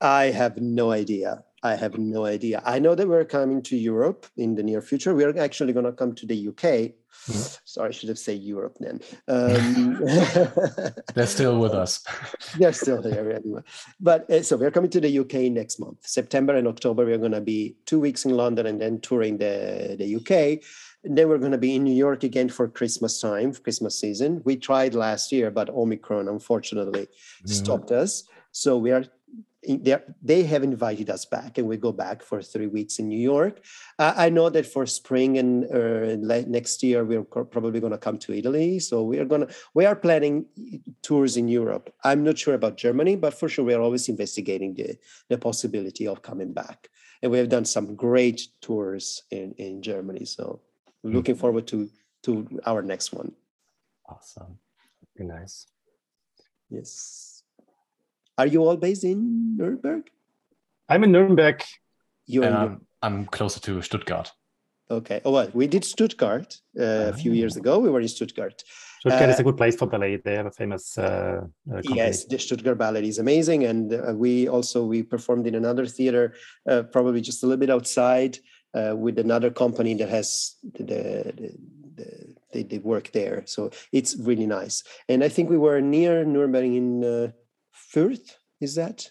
I have no idea. I have no idea. I know that we're coming to Europe in the near future. We are actually going to come to the UK. Mm-hmm. Sorry, I should have said Europe then. Um, They're still with us. They're still here anyway. But uh, so we're coming to the UK next month, September and October. We're going to be two weeks in London and then touring the the UK. And then we're going to be in New York again for Christmas time, Christmas season. We tried last year, but Omicron unfortunately mm-hmm. stopped us. So we are they have invited us back and we go back for three weeks in new york uh, i know that for spring and uh, next year we're probably going to come to italy so we are going to we are planning tours in europe i'm not sure about germany but for sure we are always investigating the, the possibility of coming back and we have done some great tours in, in germany so. Looking forward to to our next one. Awesome. Be nice. Yes. Are you all based in Nuremberg? I'm in Nuremberg. You're and I'm, I'm closer to Stuttgart. Okay. Oh, well, we did Stuttgart uh, a few ah. years ago. We were in Stuttgart. Stuttgart uh, is a good place for ballet. They have a famous. Uh, uh yes, the Stuttgart Ballet is amazing, and uh, we also we performed in another theater, uh, probably just a little bit outside uh, with another company that has the, the, the, they, they work there. So it's really nice. And I think we were near Nuremberg in uh, Fürth. Is that?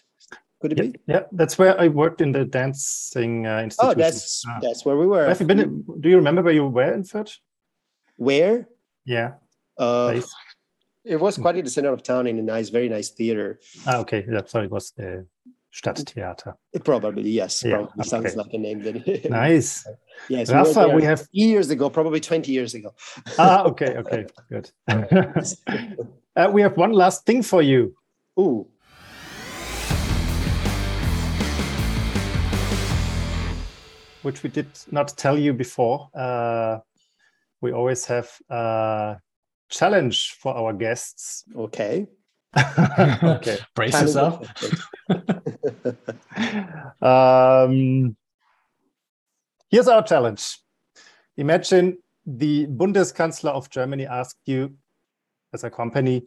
Could it yeah, be? Yeah, that's where I worked in the dancing uh, institute. Oh, that's ah. that's where we were. Have you been? Do you remember where you were in Fürth? Where? Yeah. Uh, it was quite in the center of town in a nice, very nice theater. Ah, okay. Yeah, sorry, it was the Stadttheater. Probably, yes. Yeah, probably okay. sounds like a name. That nice. yes. Rafa, we, we, have years ago, probably 20 years ago. ah, okay, okay, good. uh, we have one last thing for you. Ooh. Which we did not tell you before. Uh, we always have a challenge for our guests. Okay. Okay. Brace yourself. um, here's our challenge. Imagine the Bundeskanzler of Germany asked you, as a company,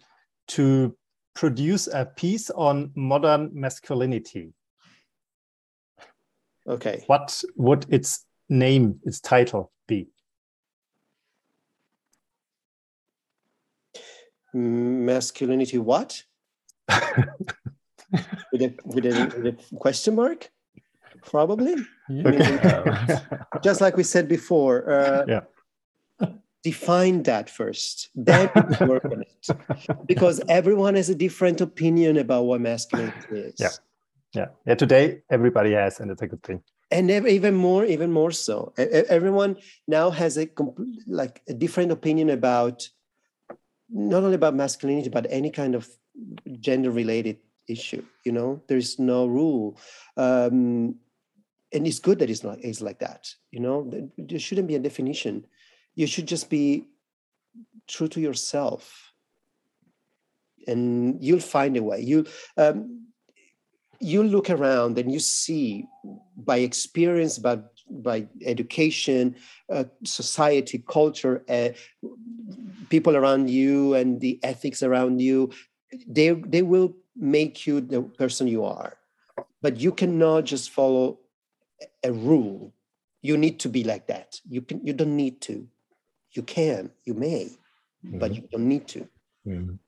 to produce a piece on modern masculinity. Okay. What would its name, its title be? Masculinity what? with, a, with, a, with a question mark? Probably. Yeah. Just like we said before. Uh, Yeah. Define that first, then work on it. Because everyone has a different opinion about what masculinity is. Yeah. Yeah. Yeah. Today, everybody has, and it's a good thing. and even more even more so everyone now has a like a different opinion about not only about masculinity but any kind of gender related issue you know? There's no rule. Um and it's good that it's not it's like that you know? There- there shouldn't be a definition. You should just be true to yourself. And you'll find a way. You um you look around and you see by experience by by education uh, society culture uh, people around you and the ethics around you they they will make you the person you are. But you cannot just follow a rule. You need to be like that. You can you don't need to. You can you may but you don't need to. Mhm.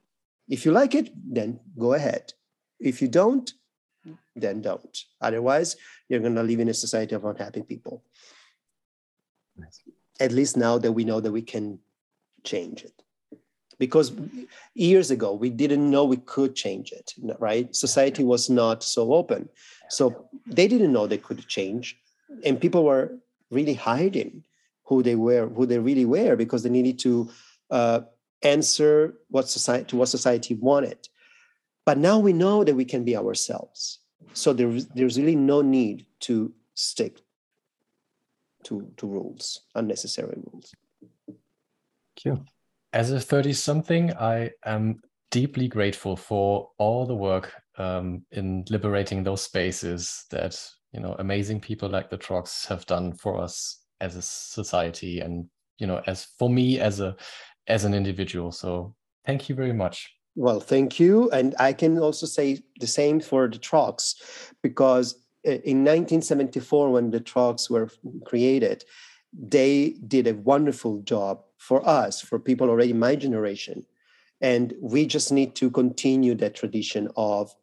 if you like it then go ahead. If you don't then don't. Otherwise you're going to live in a society of unhappy people. Nice. at least now that we know that we can change it. Because years ago we didn't know we could change it right? Society was not so open. So they didn't know they could change. And people were really hiding who they were who they really were because they needed to uh, answer what society to what society wanted. But now we know that we can be ourselves. So there's there's really no need to stick to to rules unnecessary rules Thank you. As a 30 something, I am deeply grateful for all the work um, in liberating those spaces that, you know, amazing people like the Trocks have done for us as a society and, you know, as for me as a as an individual. So thank you very much. Well, thank you. And I can also say the same for the Trocks, because uh, in 1974, when the Trocks were created, they did a wonderful job for us, for people already my generation. And we just need to continue that tradition of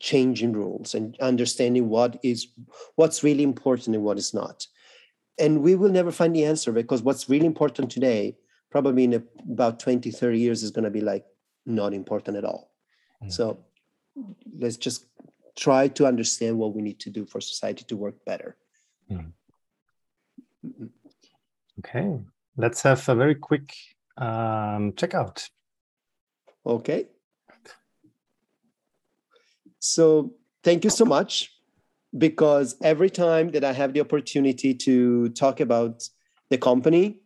changing rules and understanding what is what's really important and what is not. And we will never find the answer because what's really important today, probably in about 20, 30 years, is going to be like not important at all. Mm. So let's just try to understand what we need to do for society to work better. Mm. Okay. Let's have a very quick um, checkout. Okay. So thank you so much because every time that I have the opportunity to talk about the company,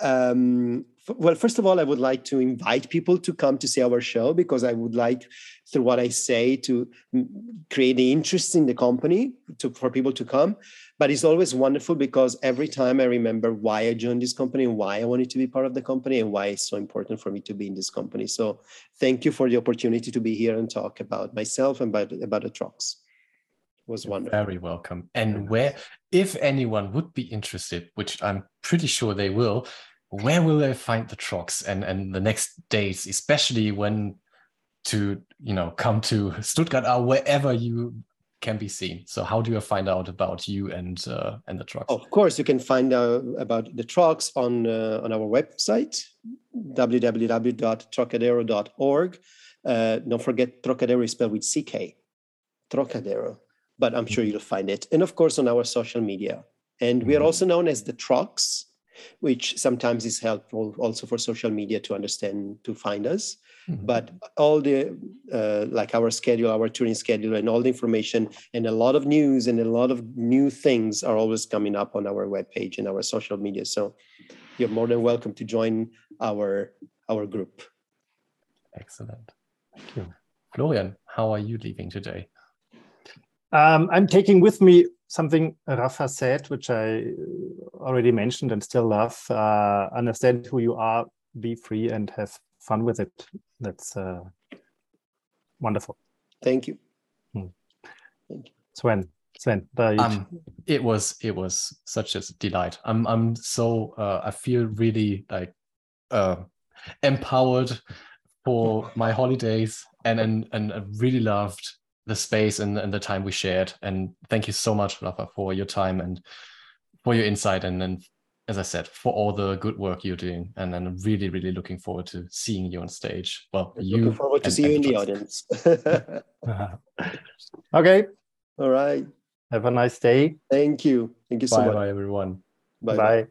um, well, first of all, I would like to invite people to come to see our show because I would like, through what I say, to mm, create the interest in the company to, for people to come. But it's always wonderful because every time I remember why I joined this company and why I wanted to be part of the company and why it's so important for me to be in this company. So thank you for the opportunity to be here and talk about myself and about, about the Trocks. Was wonderful. Very welcome. And where, if anyone would be interested, which I'm pretty sure they will, where will they find the Trocks and and the next dates, especially when to you know come to Stuttgart or wherever you can be seen. So how do you find out about you and uh, and the Trocks? Of course, you can find out about the Trocks on uh, on our website www.trockadero.org. Uh, don't forget Trockadero is spelled with CK, Trockadero. But I'm sure you'll find it, and of course on our social media. And we are Mhm. also known as the Trocks, which sometimes is helpful also for social media to understand to find us. Mhm. But all the uh, like our schedule, our touring schedule, and all the information, and a lot of news and a lot of new things are always coming up on our webpage and our social media. So you're more than welcome to join our our group. Excellent. Thank you. Florian, how are you leaving today? Um, I'm taking with me something Rafa said, which I already mentioned and still love. Uh, understand who you are, be free, and have fun with it. That's uh, wonderful. Thank you. Sven, Sven, the, um it was it was such a delight i'm i'm so uh, i feel really like uh empowered for my holidays, and and and I really loved the space and, and the time we shared. And thank you so much, Rafa, for your time and for your insight and and as I said, for all the good work you're doing. And I'm really, really looking forward to seeing you on stage. Well, you looking forward to see you in the audience. okay. All right. Have a nice day. Thank you. Thank you so bye much. bye everyone. Bye. Bye.